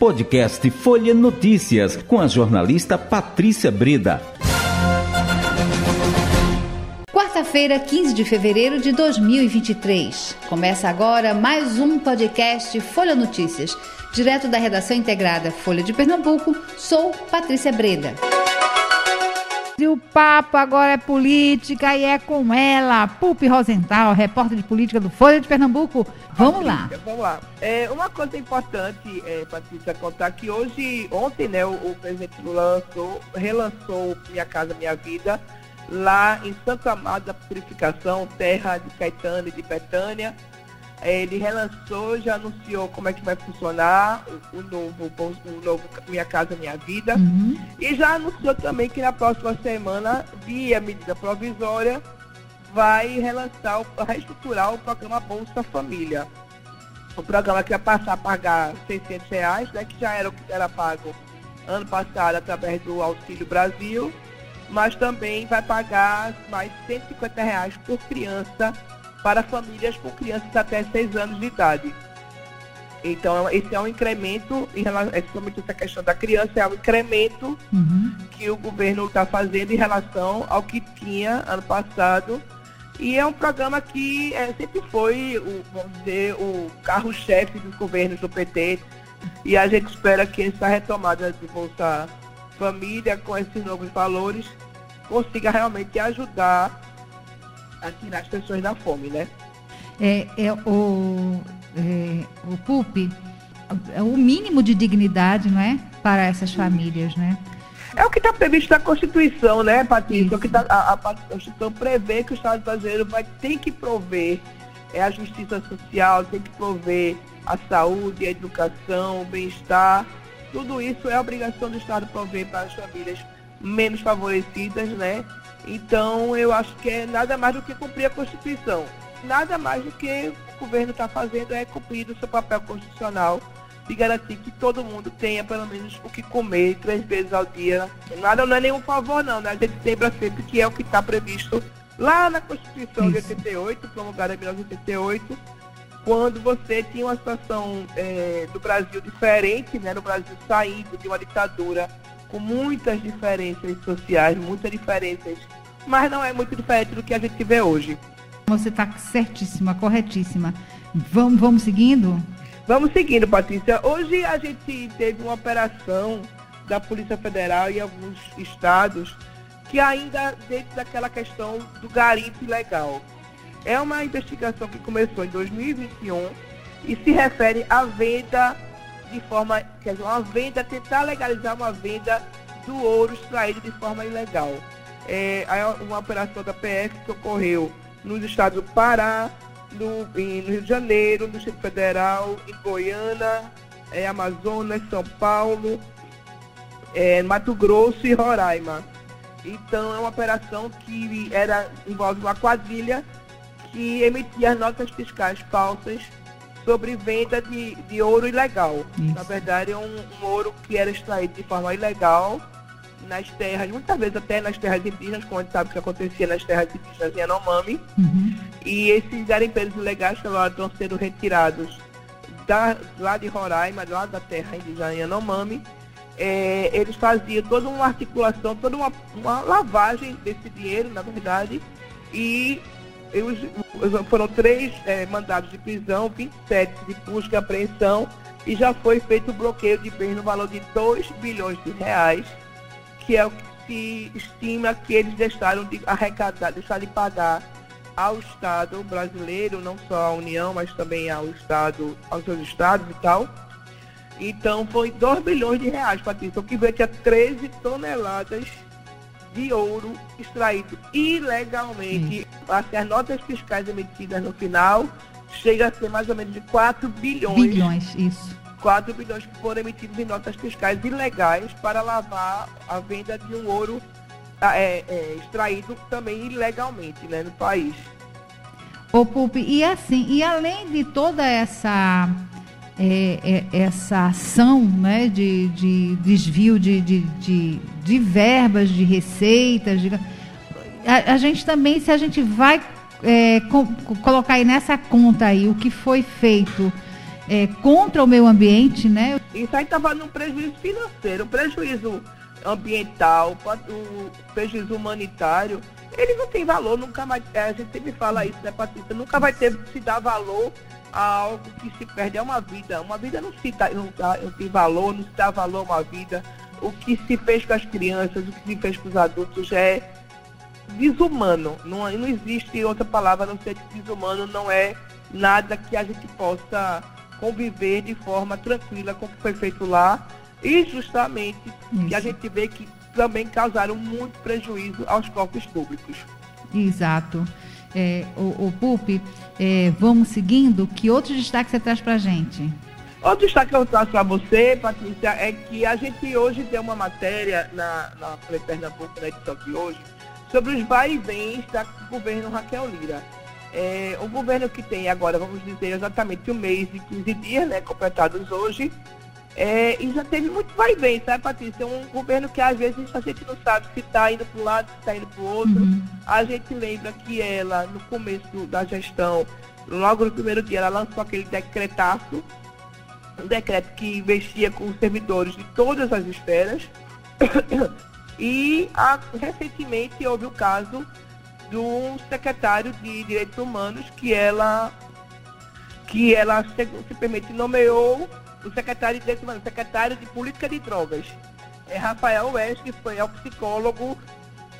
Podcast Folha Notícias, com a jornalista Patrícia Breda. Quarta-feira, 15 de fevereiro de 2023. Começa agora mais um podcast Folha Notícias. Direto da redação integrada Folha de Pernambuco, sou Patrícia Breda. E o papo agora é política e é com ela, Pupi Rosenthal, repórter de política do Folha de Pernambuco. Vamos lá. Vamos lá. É, uma coisa importante, é, Patrícia, contar que hoje, ontem, né, o, o presidente Lula lançou, relançou Minha Casa Minha Vida, lá em Santo Amado da Purificação, terra de Caetano e de Betânia. Ele relançou, já anunciou como é que vai funcionar o, o novo, o novo Minha Casa Minha Vida. Uhum. E já anunciou também que na próxima semana, via medida provisória, vai relançar, reestruturar o programa Bolsa Família. O programa que vai passar a pagar 600 reais, né, que já era o que era pago ano passado através do Auxílio Brasil, mas também vai pagar mais 150 reais por criança para famílias com crianças até 6 anos de idade. Então, esse é um incremento, em relação, principalmente essa questão da criança, é um incremento uhum. que o governo está fazendo em relação ao que tinha ano passado. E é um programa que é, sempre foi, o, vamos dizer, o carro-chefe dos governos do PT. E a gente espera que essa retomada de Bolsa Família, com esses novos valores, consiga realmente ajudar a tirar as pessoas da fome, né? É, é o, é, o PUP, é o mínimo de dignidade, não é? Para essas famílias, né? É o que está previsto na Constituição, né, Patrícia? É o que tá, a, a, Constituição prevê que o Estado brasileiro vai ter que prover é, a justiça social, tem que prover a saúde, a educação, o bem-estar. Tudo isso é obrigação do Estado prover para as famílias menos favorecidas, né? Então, eu acho que é nada mais do que cumprir a Constituição. Nada mais do que o governo está fazendo é cumprir o seu papel constitucional de garantir que todo mundo tenha pelo menos o que comer três vezes ao dia. Nada não é nenhum favor, não, né? A gente lembra sempre que é o que está previsto lá na Constituição Isso. de 88, promulgada em 1988, quando você tinha uma situação é, do Brasil diferente, né? No Brasil saindo de uma ditadura com muitas diferenças sociais, muitas diferenças, mas não é muito diferente do que a gente vê hoje. Você está certíssima, corretíssima. Vamos, vamos seguindo? Vamos seguindo, Patrícia. Hoje a gente teve uma operação da Polícia Federal em alguns estados que ainda dentro daquela questão do garimpo ilegal. É uma investigação que começou em 2021 e se refere à venda de forma, quer dizer, uma venda, tentar legalizar uma venda do ouro extraído de forma ilegal. É, uma operação da PF que ocorreu nos estados do Pará, no, em, no Rio de Janeiro, no Distrito Federal, em Goiânia, é, Amazonas, São Paulo, é, Mato Grosso e Roraima. Então é uma operação que era, envolve uma quadrilha que emitia notas fiscais falsas sobre venda de, de ouro ilegal. Isso. Na verdade, é um, um, ouro que era extraído de forma ilegal nas terras, muitas vezes até nas terras indígenas, como a gente sabe que acontecia nas terras indígenas em Anomami. Uhum. E esses garimpeiros ilegais que agora estão sendo retirados da, lá de Roraima, lá da terra indígena em Anomami, é, eles faziam toda uma articulação, toda uma, uma lavagem desse dinheiro, na verdade, e foram três é, mandados de prisão, 27 de busca e apreensão e já foi feito o bloqueio de bens no valor de 2 bilhões de reais, que é o que se estima que eles deixaram de arrecadar, deixaram de pagar ao Estado brasileiro, não só à União, mas também ao Estado, aos seus estados e tal. Então foi 2 bilhões de reais, Patrícia, o que veio a 13 toneladas de ouro extraído ilegalmente. Assim, as notas fiscais emitidas no final chega a ser mais ou menos de 4 bilhões. Bilhões, isso. 4 bilhões que foram emitidos em notas fiscais ilegais para lavar a venda de um ouro ah, é, é, extraído também ilegalmente né, no país. Ô Pupi, e assim, e além de toda essa é, é, essa ação né, de, de desvio de, de, de, de, verbas, de receitas. De, a, a, gente também, se a gente vai é, colocar aí nessa conta aí o que foi feito é, contra o meio ambiente, né? Isso aí estava num prejuízo financeiro, um prejuízo ambiental, o prejuízo humanitário, ele não tem valor, nunca mais, a gente sempre fala isso, né, Patrícia? Nunca vai ter se dar valor algo que se perde é uma vida. Uma vida não se dá, não, dá, não tem valor, não se dá valor a uma vida. O que se fez com as crianças, o que se fez com os adultos é desumano. Não, não existe outra palavra a não ser desumano não é nada que a gente possa conviver de forma tranquila com o que foi feito lá e justamente Isso. que a gente vê que também causaram muito prejuízo aos corpos públicos. Exato. É, o, o Pupi, é, vamos seguindo. Que outro destaque você traz para a gente? Outro destaque que eu trago para você, Patrícia, é que a gente hoje tem uma matéria na, na Pernambuco, na edição de hoje, sobre os vai e vens do governo Raquel Lira. É, o governo que tem agora, vamos dizer, exatamente um mês e 15 dias, né, completados hoje, é, e já teve muito vai vem, sabe, Patrícia? É um governo que às vezes a gente não sabe se está indo para um lado, se está indo para o outro. Uhum. A gente lembra que ela, no começo da gestão, logo no primeiro dia, ela lançou aquele decretaço, um decreto que mexia com os servidores de todas as esferas. e a, recentemente houve o caso do secretário de Direitos Humanos que ela que ela simplesmente nomeou o secretário de Humanos, secretário de Política de Drogas. É Rafael West, que foi é o psicólogo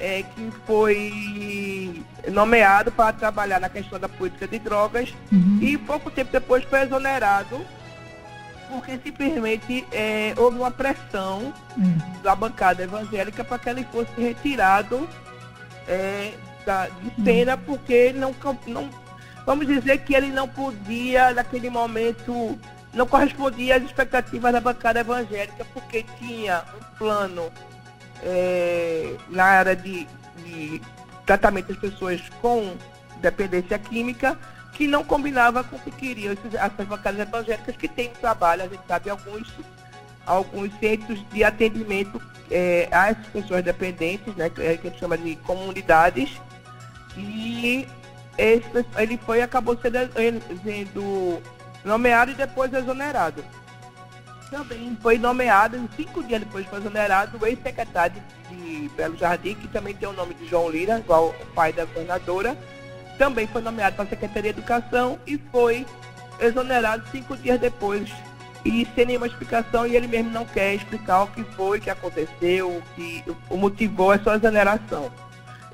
é, que foi nomeado para trabalhar na questão da política de drogas uhum. e pouco tempo depois foi exonerado porque simplesmente é, houve uma pressão uhum. da bancada evangélica para que ele fosse retirado é, da, de cena uhum. porque não, não vamos dizer que ele não podia naquele momento não correspondia às expectativas da bancada evangélica, porque tinha um plano é, na área de, de tratamento das pessoas com dependência química que não combinava com o que queriam essas bancadas evangélicas que têm um trabalho, a gente sabe, alguns, alguns centros de atendimento é, às pessoas dependentes, né, que a gente chama de comunidades, e esse, ele foi, acabou sendo, sendo nomeado e depois exonerado. Também foi nomeado, cinco dias depois foi exonerado, o ex-secretário de Belo Jardim, que também tem o nome de João Lira, igual o pai da governadora, também foi nomeado para a Secretaria de Educação e foi exonerado cinco dias depois e sem nenhuma explicação e ele mesmo não quer explicar o que foi, que aconteceu, o que o motivou a sua exoneração.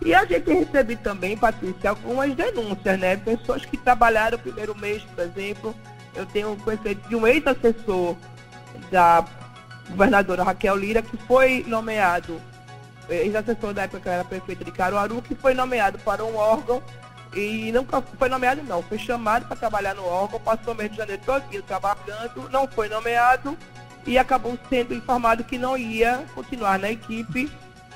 E a gente recebe também, Patrícia, algumas denúncias, né? Pessoas que trabalharam o primeiro mês, por exemplo, eu tenho conhecimento de um ex-assessor da governadora Raquel Lira, que foi nomeado, ex-assessor da época que era prefeita de Caruaru, que foi nomeado para um órgão e nunca foi nomeado não, foi chamado para trabalhar no órgão, passou o mês de janeiro todinho trabalhando, não foi nomeado e acabou sendo informado que não ia continuar na equipe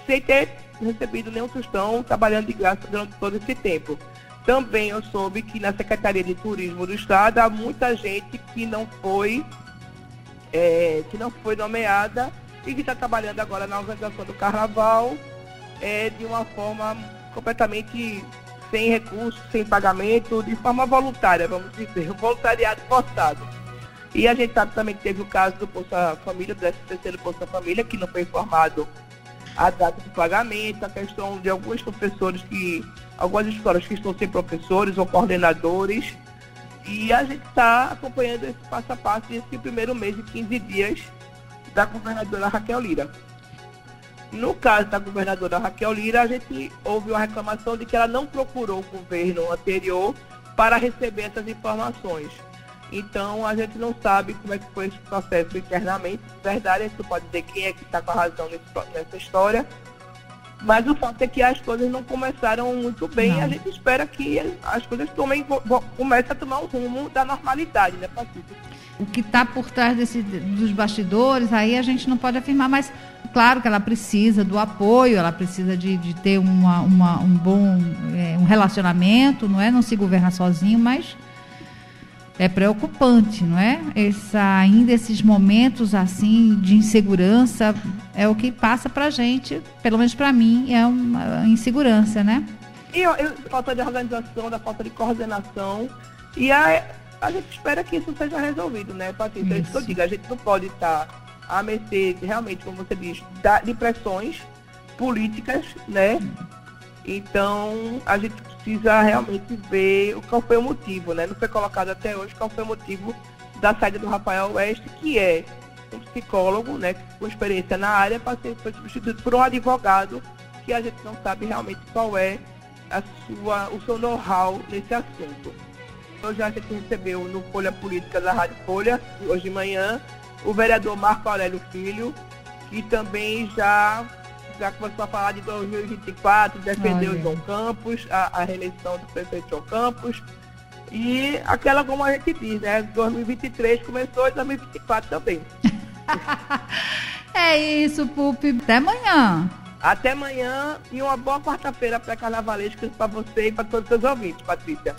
sem ter recebido nenhum tostão trabalhando de graça durante todo esse tempo. Também eu soube que na Secretaria de Turismo do Estado há muita gente que não foi, é, que não foi nomeada e que está trabalhando agora na organização do Carnaval é, de uma forma completamente sem recursos, sem pagamento, de forma voluntária, vamos dizer, um voluntariado forçado. E a gente sabe também que teve o caso do Bolsa Família, do SPC do Bolsa Família, que não foi informado a data de pagamento, a questão de alguns professores que, algumas escolas que estão sem professores ou coordenadores. E a gente está acompanhando esse passo a passo esse primeiro mês de 15 dias da governadora Raquel Lira. No caso da governadora Raquel Lira, a gente houve uma reclamação de que ela não procurou o governo anterior para receber essas informações. Então a gente não sabe como é que foi esse processo internamente. Na verdade, a gente pode dizer quem é que está com a razão nesse, nessa história. Mas o fato é que as coisas não começaram muito bem e a gente espera que as coisas tomem, comecem a tomar o rumo da normalidade, né, Patrícia? O que está por trás desse, dos bastidores, aí a gente não pode afirmar, mas claro que ela precisa do apoio, ela precisa de, de ter uma, uma, um bom é, um relacionamento, não é? Não se governa sozinho, mas é preocupante, não é? Essa, ainda esses momentos assim de insegurança é o que passa para gente, pelo menos para mim, é uma insegurança, né? E a falta de organização, da falta de coordenação e a, a gente espera que isso seja resolvido, né, Patrícia? Isso. isso que eu digo, a gente não pode estar à mercê, realmente, como você diz, de pressões políticas, né? Então, a gente precisa realmente ver qual foi o motivo, né? Não foi colocado até hoje qual foi o motivo da saída do Rafael Oeste, que é um psicólogo, né, com experiência na área, para ser foi substituído por um advogado que a gente não sabe realmente qual é a sua, o seu know-how nesse assunto. Hoje a gente recebeu no Folha Política da Rádio Folha, hoje de manhã, o vereador Marco Aurélio Filho, que também já, já começou a falar de 2024, defendeu o João Campos, a, a, reeleição do prefeito João Campos. E aquela, como a gente diz, né? 2023 começou e 2024 também. é isso, Pupi. Até amanhã. Até amanhã e uma boa quarta-feira pré-carnavalesca para você e para todos os seus ouvintes, Patrícia.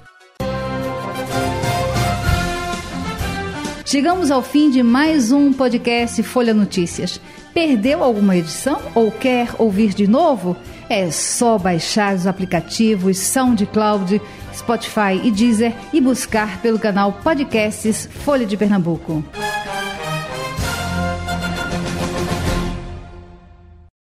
Chegamos ao fim de mais um podcast Folha Notícias. Perdeu alguma edição ou quer ouvir de novo? É só baixar os aplicativos SoundCloud, Spotify e Deezer e buscar pelo canal Podcasts Folha de Pernambuco.